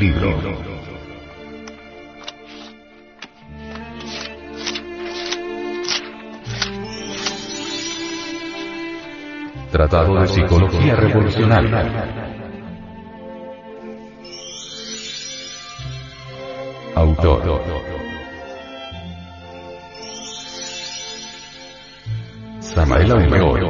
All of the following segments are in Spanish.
libro. Tratado de Psicología Revolucionaria. Autor. Samael Aumeor.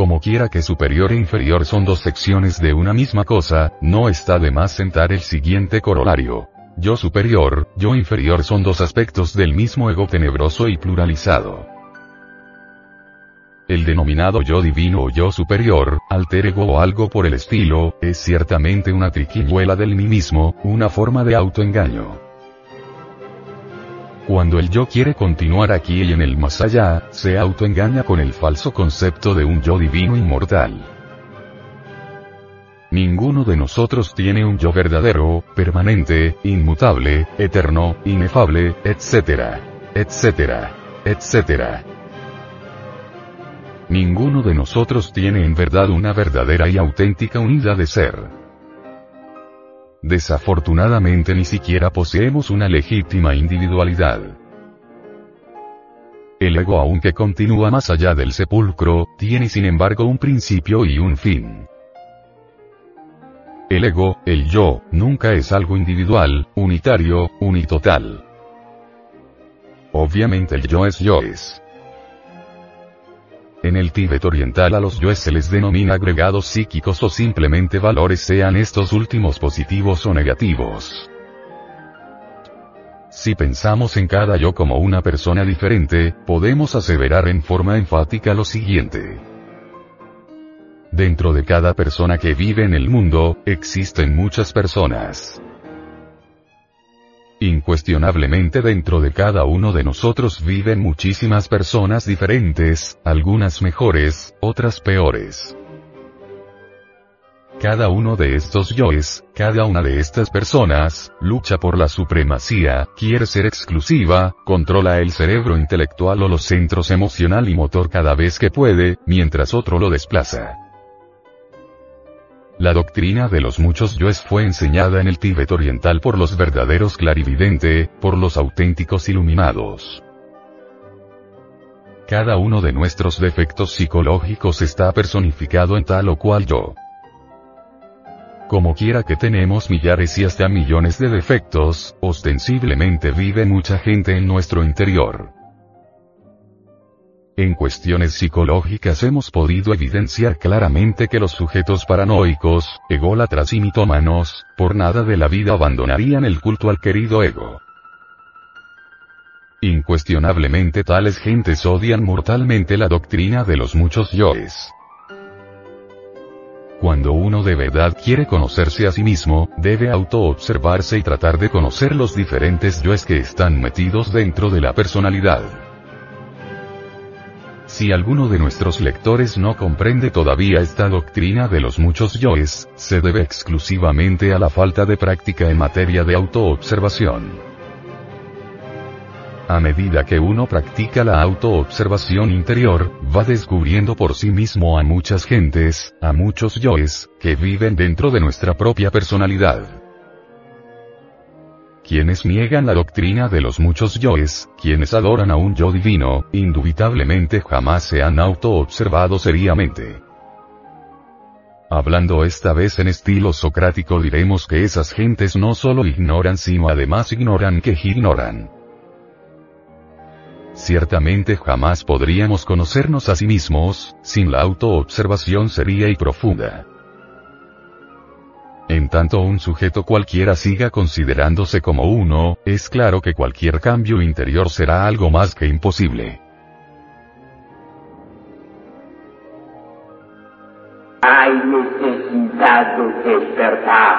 Como quiera que superior e inferior son dos secciones de una misma cosa, no está de más sentar el siguiente corolario. Yo superior, yo inferior son dos aspectos del mismo ego tenebroso y pluralizado. El denominado yo divino o yo superior, alter ego o algo por el estilo, es ciertamente una triquiñuela del mí mismo, una forma de autoengaño. Cuando el yo quiere continuar aquí y en el más allá, se autoengaña con el falso concepto de un yo divino inmortal. Ninguno de nosotros tiene un yo verdadero, permanente, inmutable, eterno, inefable, etc. etc. etc. Ninguno de nosotros tiene en verdad una verdadera y auténtica unidad de ser. Desafortunadamente ni siquiera poseemos una legítima individualidad. El ego aunque continúa más allá del sepulcro, tiene sin embargo un principio y un fin. El ego, el yo, nunca es algo individual, unitario, unitotal. Obviamente el yo es yo es. En el Tíbet oriental a los yoes se les denomina agregados psíquicos o simplemente valores sean estos últimos positivos o negativos. Si pensamos en cada yo como una persona diferente, podemos aseverar en forma enfática lo siguiente. Dentro de cada persona que vive en el mundo, existen muchas personas. Incuestionablemente dentro de cada uno de nosotros viven muchísimas personas diferentes, algunas mejores, otras peores. Cada uno de estos yoes, cada una de estas personas, lucha por la supremacía, quiere ser exclusiva, controla el cerebro intelectual o los centros emocional y motor cada vez que puede, mientras otro lo desplaza. La doctrina de los muchos yoes fue enseñada en el Tíbet oriental por los verdaderos clarividente, por los auténticos iluminados. Cada uno de nuestros defectos psicológicos está personificado en tal o cual yo. Como quiera que tenemos millares y hasta millones de defectos, ostensiblemente vive mucha gente en nuestro interior. En cuestiones psicológicas hemos podido evidenciar claramente que los sujetos paranoicos, ególatras y mitómanos, por nada de la vida abandonarían el culto al querido ego. Incuestionablemente tales gentes odian mortalmente la doctrina de los muchos yoes. Cuando uno de verdad quiere conocerse a sí mismo, debe autoobservarse y tratar de conocer los diferentes yoes que están metidos dentro de la personalidad. Si alguno de nuestros lectores no comprende todavía esta doctrina de los muchos yoes, se debe exclusivamente a la falta de práctica en materia de autoobservación. A medida que uno practica la autoobservación interior, va descubriendo por sí mismo a muchas gentes, a muchos yoes, que viven dentro de nuestra propia personalidad. Quienes niegan la doctrina de los muchos yoes, quienes adoran a un yo divino, indubitablemente jamás se han autoobservado seriamente. Hablando esta vez en estilo socrático diremos que esas gentes no solo ignoran sino además ignoran que ignoran. Ciertamente jamás podríamos conocernos a sí mismos, sin la autoobservación seria y profunda. En tanto un sujeto cualquiera siga considerándose como uno, es claro que cualquier cambio interior será algo más que imposible. Hay necesidad de despertar.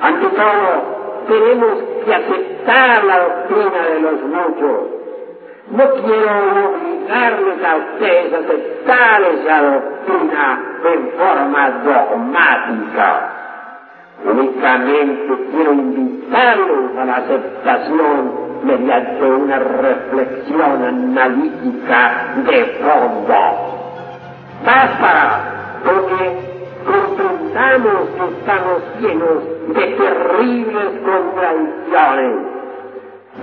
Ante todo, tenemos que aceptar la doctrina de los muchos. No quiero obligarles a ustedes a aceptar esa doctrina en forma dogmática. Únicamente quiero invitarlos a la aceptación mediante una reflexión analítica de fondo. Basta, porque comprendamos que estamos llenos de terribles contradicciones.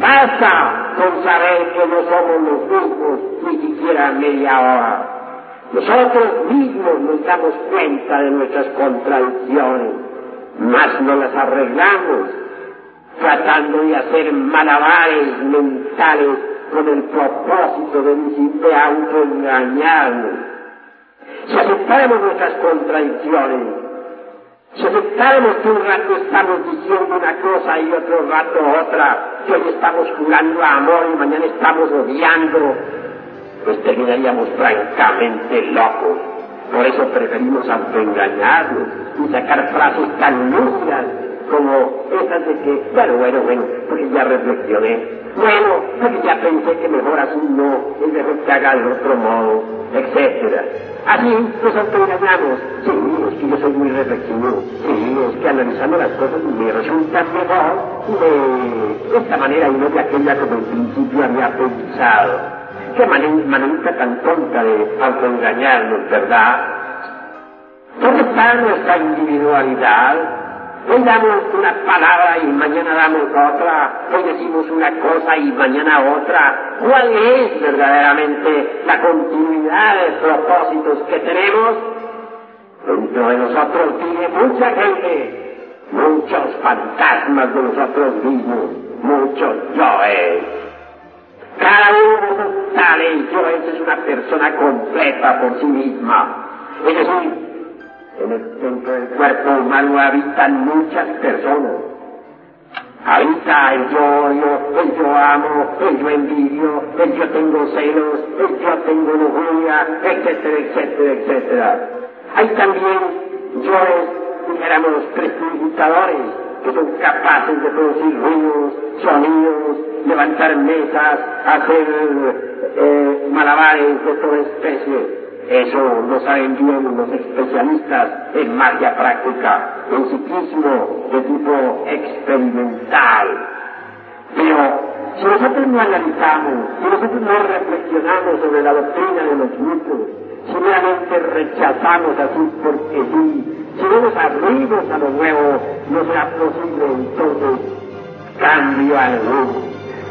Basta con saber que no somos los mismos ni siquiera media hora. Nosotros mismos nos damos cuenta de nuestras contradicciones, mas no las arreglamos tratando de hacer malabares mentales con el propósito de, de autoengañarnos. Si aceptáramos nuestras contradicciones, si aceptáramos que un rato estamos diciendo una cosa y otro rato otra, que hoy estamos jugando a amor y mañana estamos odiando, pues terminaríamos francamente locos. Por eso preferimos autoengañarnos y sacar frases tan lúcidas como esas de que, bueno, bueno, bueno, porque ya reflexioné, bueno, porque ya pensé que mejor así no, es mejor que haga de otro modo, etcétera. Así nos autoengañamos. Sí, es que yo soy muy reflexivo. Sí, es que analizando las cosas me resulta mejor de esta manera y no de aquella como en principio había pensado. Qué manera tan tonta de autoengañarnos, ¿verdad? ¿Dónde está nuestra individualidad? Hoy damos una palabra y mañana damos otra, hoy decimos una cosa y mañana otra. ¿Cuál es verdaderamente la continuidad de propósitos que tenemos? Dentro de nosotros vive mucha gente, muchos fantasmas de nosotros mismos, muchos yoes. Cada uno esos tales yoes es una persona completa por sí misma. Es decir, en el centro del cuerpo humano habitan muchas personas. Habita el yo, yo, el yo amo, el yo envidio, el yo tengo celos, el yo tengo lujuria, etcétera, etcétera, etcétera. Hay también yoes, dijéramos, prestidigitadores, que son capaces de producir ruidos, sonidos, levantar mesas, hacer eh, malabares de toda especie. Eso lo saben bien los especialistas en magia práctica, en psiquismo de tipo experimental. Pero si nosotros no analizamos, si nosotros no reflexionamos sobre la doctrina de los mitos, si realmente rechazamos así porque sí, si no nos abrimos a lo nuevo, no será posible entonces cambio alguno.